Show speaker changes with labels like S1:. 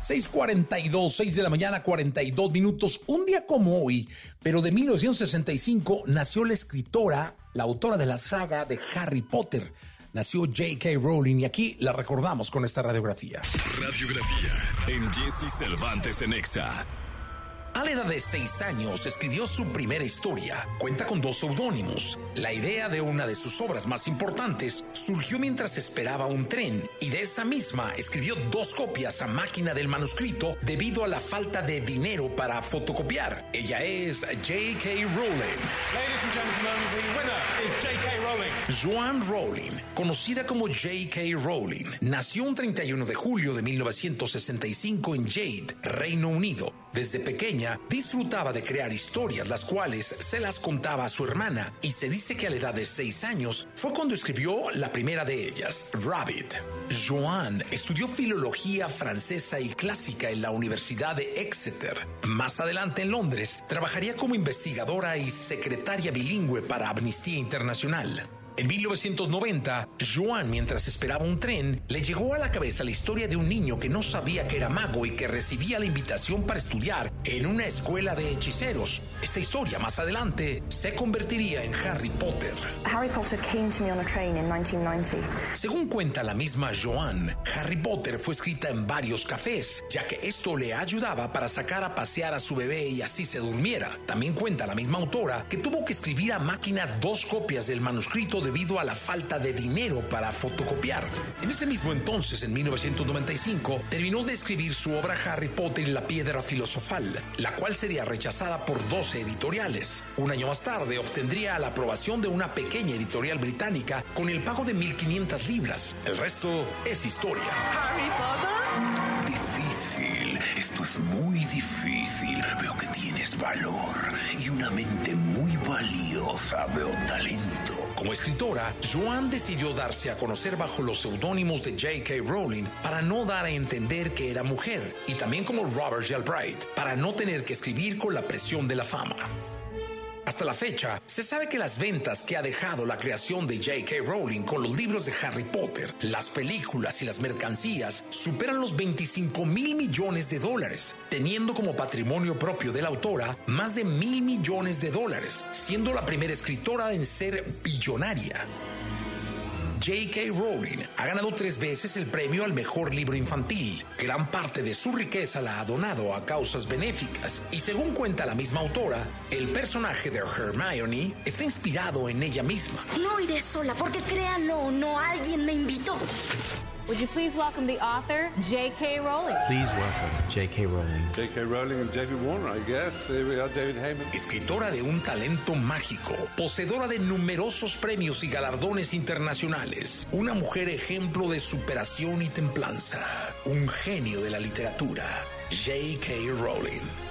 S1: 6:42, 6 de la mañana, 42 minutos. Un día como hoy, pero de 1965, nació la escritora, la autora de la saga de Harry Potter. Nació J.K. Rowling y aquí la recordamos con esta radiografía.
S2: Radiografía en Jesse Cervantes en Exa.
S1: A la edad de seis años escribió su primera historia. Cuenta con dos seudónimos. La idea de una de sus obras más importantes surgió mientras esperaba un tren y de esa misma escribió dos copias a máquina del manuscrito debido a la falta de dinero para fotocopiar. Ella es J.K. Rowling. Joan Rowling, conocida como J.K. Rowling, nació un 31 de julio de 1965 en Jade, Reino Unido. Desde pequeña disfrutaba de crear historias, las cuales se las contaba a su hermana, y se dice que a la edad de 6 años fue cuando escribió la primera de ellas, Rabbit. Joan estudió filología francesa y clásica en la Universidad de Exeter. Más adelante en Londres, trabajaría como investigadora y secretaria bilingüe para Amnistía Internacional. En 1990, Joan, mientras esperaba un tren, le llegó a la cabeza la historia de un niño que no sabía que era mago y que recibía la invitación para estudiar en una escuela de hechiceros. Esta historia más adelante se convertiría en Harry Potter.
S3: Harry Potter came to me on a train in 1990.
S1: Según cuenta la misma Joan, Harry Potter fue escrita en varios cafés, ya que esto le ayudaba para sacar a pasear a su bebé y así se durmiera. También cuenta la misma autora que tuvo que escribir a máquina dos copias del manuscrito debido a la falta de dinero para fotocopiar. En ese mismo entonces, en 1995, terminó de escribir su obra Harry Potter y la piedra filosofal, la cual sería rechazada por 12 editoriales. Un año más tarde obtendría la aprobación de una pequeña editorial británica con el pago de 1.500 libras. El resto es historia.
S4: Harry Potter.
S5: Difícil, esto es muy difícil. Veo que tienes valor una mente muy valiosa. Veo talento.
S1: Como escritora, Joan decidió darse a conocer bajo los seudónimos de J.K. Rowling para no dar a entender que era mujer, y también como Robert Galbraith, para no tener que escribir con la presión de la fama. Hasta la fecha, se sabe que las ventas que ha dejado la creación de J.K. Rowling con los libros de Harry Potter, las películas y las mercancías superan los 25 mil millones de dólares, teniendo como patrimonio propio de la autora más de mil millones de dólares, siendo la primera escritora en ser billonaria. J.K. Rowling ha ganado tres veces el premio al mejor libro infantil. Gran parte de su riqueza la ha donado a causas benéficas y según cuenta la misma autora, el personaje de Hermione está inspirado en ella misma.
S4: No iré sola porque créanlo o no, alguien me invitó.
S6: Would you please welcome the author, J.K. Rowling?
S7: Please welcome J.K. Rowling.
S8: J.K. Rowling and David Warner, I guess. Here we are, David Heyman.
S1: Escritora de un talento mágico, poseedora de numerosos premios y galardones internacionales, una mujer ejemplo de superación y templanza, un genio de la literatura, J.K. Rowling.